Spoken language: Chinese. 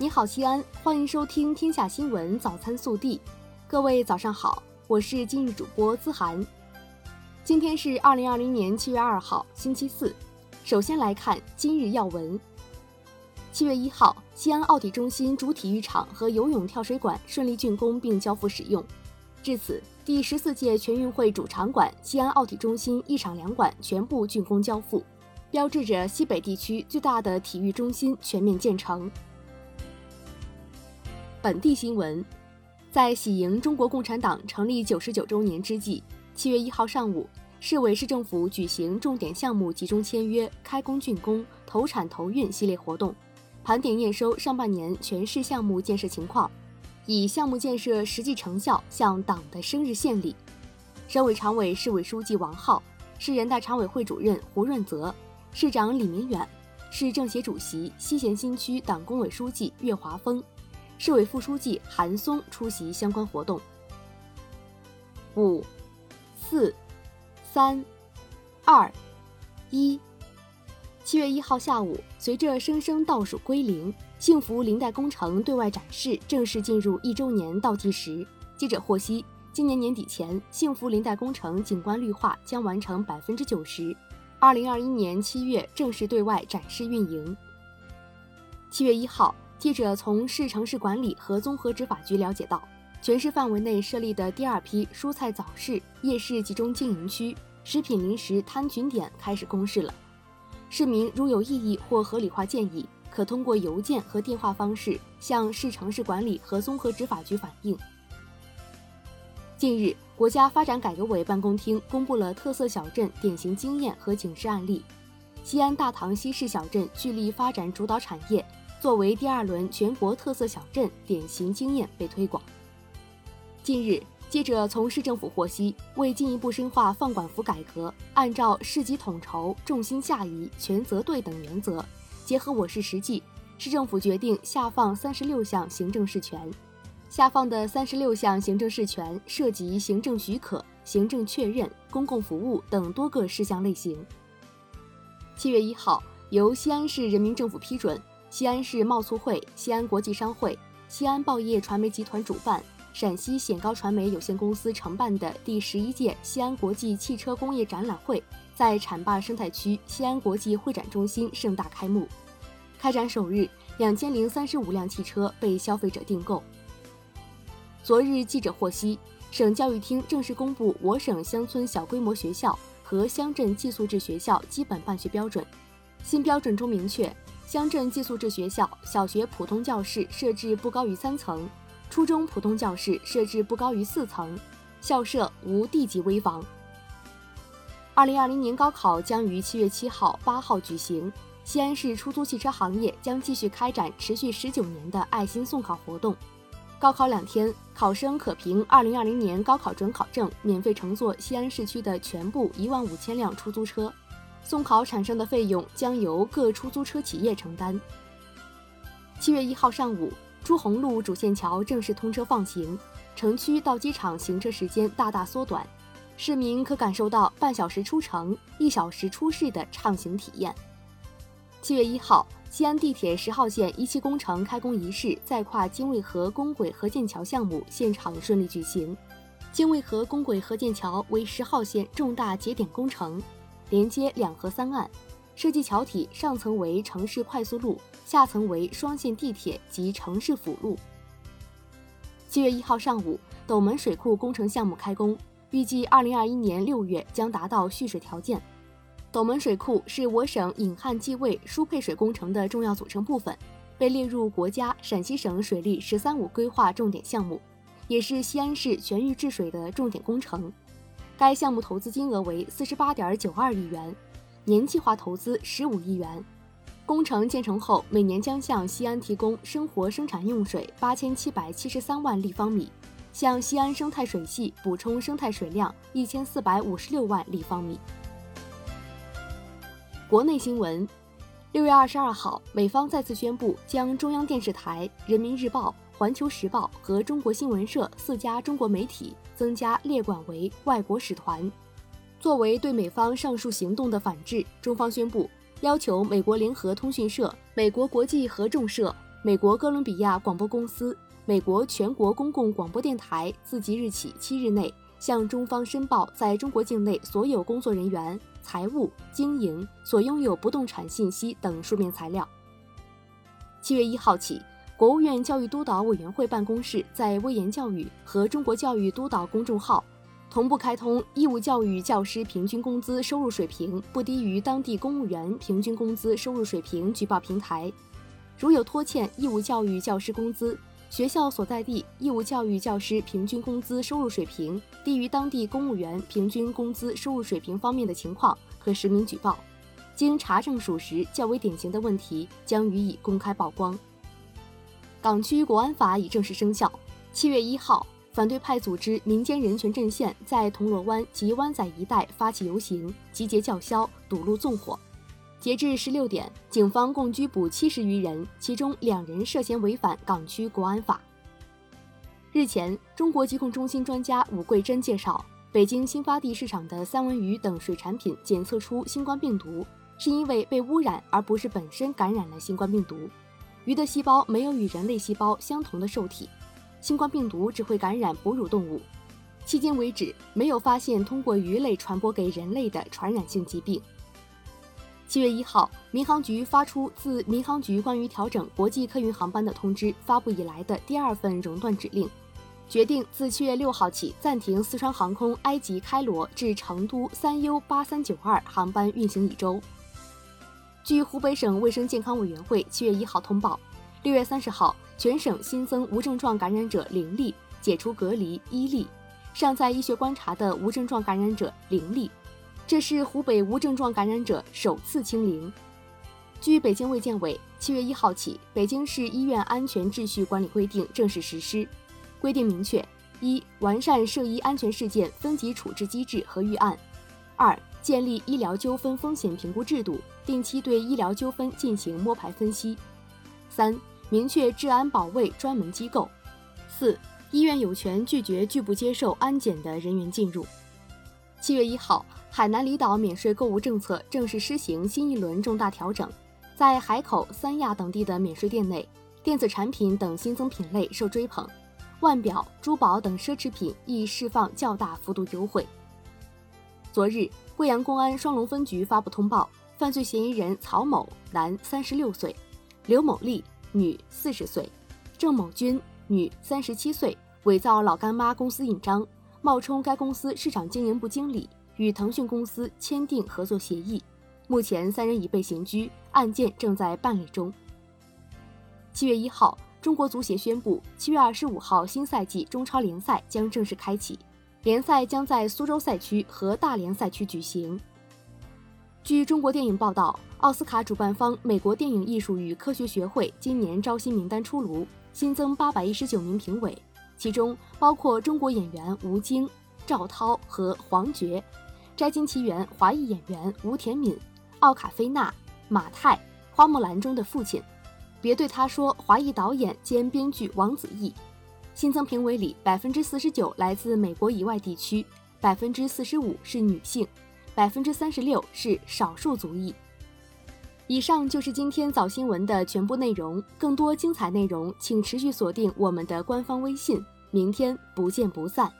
你好，西安，欢迎收听《天下新闻早餐速递》。各位早上好，我是今日主播资涵。今天是二零二零年七月二号，星期四。首先来看今日要闻。七月一号，西安奥体中心主体育场和游泳跳水馆顺利竣工并交付使用。至此，第十四届全运会主场馆西安奥体中心一场两馆全部竣工交付，标志着西北地区最大的体育中心全面建成。本地新闻，在喜迎中国共产党成立九十九周年之际，七月一号上午，市委市政府举行重点项目集中签约、开工竣工、投产投运系列活动，盘点验收上半年全市项目建设情况。以项目建设实际成效向党的生日献礼。省委常委、市委书记王浩，市人大常委会主任胡润泽，市长李明远，市政协主席、西咸新区党工委书记岳华峰，市委副书记韩松出席相关活动。五、四、三、二、一。七月一号下午，随着声声倒数归零。幸福林带工程对外展示正式进入一周年倒计时。记者获悉，今年年底前，幸福林带工程景观绿化将完成百分之九十。二零二一年七月正式对外展示运营。七月一号，记者从市城市管理和综合执法局了解到，全市范围内设立的第二批蔬菜早市、夜市集中经营区、食品零食摊群点开始公示了。市民如有异议或合理化建议。可通过邮件和电话方式向市城市管理和综合执法局反映。近日，国家发展改革委办公厅公布了特色小镇典型经验和警示案例。西安大唐西市小镇聚力发展主导产业，作为第二轮全国特色小镇典型经验被推广。近日，记者从市政府获悉，为进一步深化放管服改革，按照市级统筹、重心下移、权责对等原则。结合我市实际，市政府决定下放三十六项行政事权。下放的三十六项行政事权涉及行政许可、行政确认、公共服务等多个事项类型。七月一号，由西安市人民政府批准，西安市贸促会、西安国际商会、西安报业传媒集团主办，陕西显高传媒有限公司承办的第十一届西安国际汽车工业展览会。在浐灞生态区西安国际会展中心盛大开幕。开展首日，两千零三十五辆汽车被消费者订购。昨日，记者获悉，省教育厅正式公布我省乡村小规模学校和乡镇寄宿制学校基本办学标准。新标准中明确，乡镇寄宿制学校小学普通教室设置不高于三层，初中普通教室设置不高于四层，校舍无地级危房。二零二零年高考将于七月七号、八号举行。西安市出租汽车行业将继续开展持续十九年的爱心送考活动。高考两天，考生可凭二零二零年高考准考证免费乘坐西安市区的全部一万五千辆出租车。送考产生的费用将由各出租车企业承担。七月一号上午，朱洪路主线桥正式通车放行，城区到机场行车时间大大缩短。市民可感受到半小时出城、一小时出市的畅行体验。七月一号，西安地铁十号线一期工程开工仪式在跨京渭河公轨合建桥项目现场顺利举行。京渭河公轨合建桥为十号线重大节点工程，连接两河三岸，设计桥体上层为城市快速路，下层为双线地铁及城市辅路。七月一号上午，斗门水库工程项目开工。预计二零二一年六月将达到蓄水条件。斗门水库是我省引汉济渭输配水工程的重要组成部分，被列入国家陕西省水利“十三五”规划重点项目，也是西安市全域治水的重点工程。该项目投资金额为四十八点九二亿元，年计划投资十五亿元。工程建成后，每年将向西安提供生活生产用水八千七百七十三万立方米。向西安生态水系补充生态水量一千四百五十六万立方米。国内新闻：六月二十二号，美方再次宣布将中央电视台、人民日报、环球时报和中国新闻社四家中国媒体增加列管为外国使团。作为对美方上述行动的反制，中方宣布要求美国联合通讯社、美国国际合众社。美国哥伦比亚广播公司、美国全国公共广播电台自即日起七日内向中方申报在中国境内所有工作人员、财务、经营所拥有不动产信息等书面材料。七月一号起，国务院教育督导委员会办公室在微言教育和中国教育督导公众号。同步开通义务教育教师平均工资收入水平不低于当地公务员平均工资收入水平举报平台，如有拖欠义务教育教师工资，学校所在地义务教育教师平均工资收入水平低于当地公务员平均工资收入水平方面的情况，可实名举报。经查证属实、较为典型的问题，将予以公开曝光。港区国安法已正式生效，七月一号。反对派组织民间人权阵线在铜锣湾及湾仔一带发起游行，集结叫嚣，堵路纵火。截至十六点，警方共拘捕七十余人，其中两人涉嫌违反港区国安法。日前，中国疾控中心专家武桂珍介绍，北京新发地市场的三文鱼等水产品检测出新冠病毒，是因为被污染，而不是本身感染了新冠病毒。鱼的细胞没有与人类细胞相同的受体。新冠病毒只会感染哺乳动物，迄今为止没有发现通过鱼类传播给人类的传染性疾病。七月一号，民航局发出自民航局关于调整国际客运航班的通知发布以来的第二份熔断指令，决定自七月六号起暂停四川航空埃及开罗至成都三 U 八三九二航班运行一周。据湖北省卫生健康委员会七月一号通报，六月三十号。全省新增无症状感染者零例，解除隔离一例，尚在医学观察的无症状感染者零例，这是湖北无症状感染者首次清零。据北京卫健委，七月一号起，北京市医院安全秩序管理规定正式实施。规定明确：一、完善涉医安全事件分级处置机制和预案；二、建立医疗纠纷风险评估制度，定期对医疗纠纷进行摸排分析；三。明确治安保卫专门机构。四、医院有权拒绝拒不接受安检的人员进入。七月一号，海南离岛免税购物政策正式施行新一轮重大调整，在海口、三亚等地的免税店内，电子产品等新增品类受追捧，腕表、珠宝等奢侈品亦释放较大幅度优惠。昨日，贵阳公安双龙分局发布通报，犯罪嫌疑人曹某，男，三十六岁；刘某丽。女，四十岁；郑某军，女，三十七岁，伪造老干妈公司印章，冒充该公司市场经营部经理，与腾讯公司签订合作协议。目前三人已被刑拘，案件正在办理中。七月一号，中国足协宣布，七月二十五号新赛季中超联赛将正式开启，联赛将在苏州赛区和大连赛区举行。据中国电影报道。奥斯卡主办方美国电影艺术与科学学会今年招新名单出炉，新增八百一十九名评委，其中包括中国演员吴京、赵涛和黄觉，《摘金奇缘》华裔演员吴田敏、奥卡菲娜、马泰，《花木兰》中的父亲，别对他说，华裔导演兼编剧王子异。新增评委里，百分之四十九来自美国以外地区，百分之四十五是女性，百分之三十六是少数族裔。以上就是今天早新闻的全部内容。更多精彩内容，请持续锁定我们的官方微信。明天不见不散。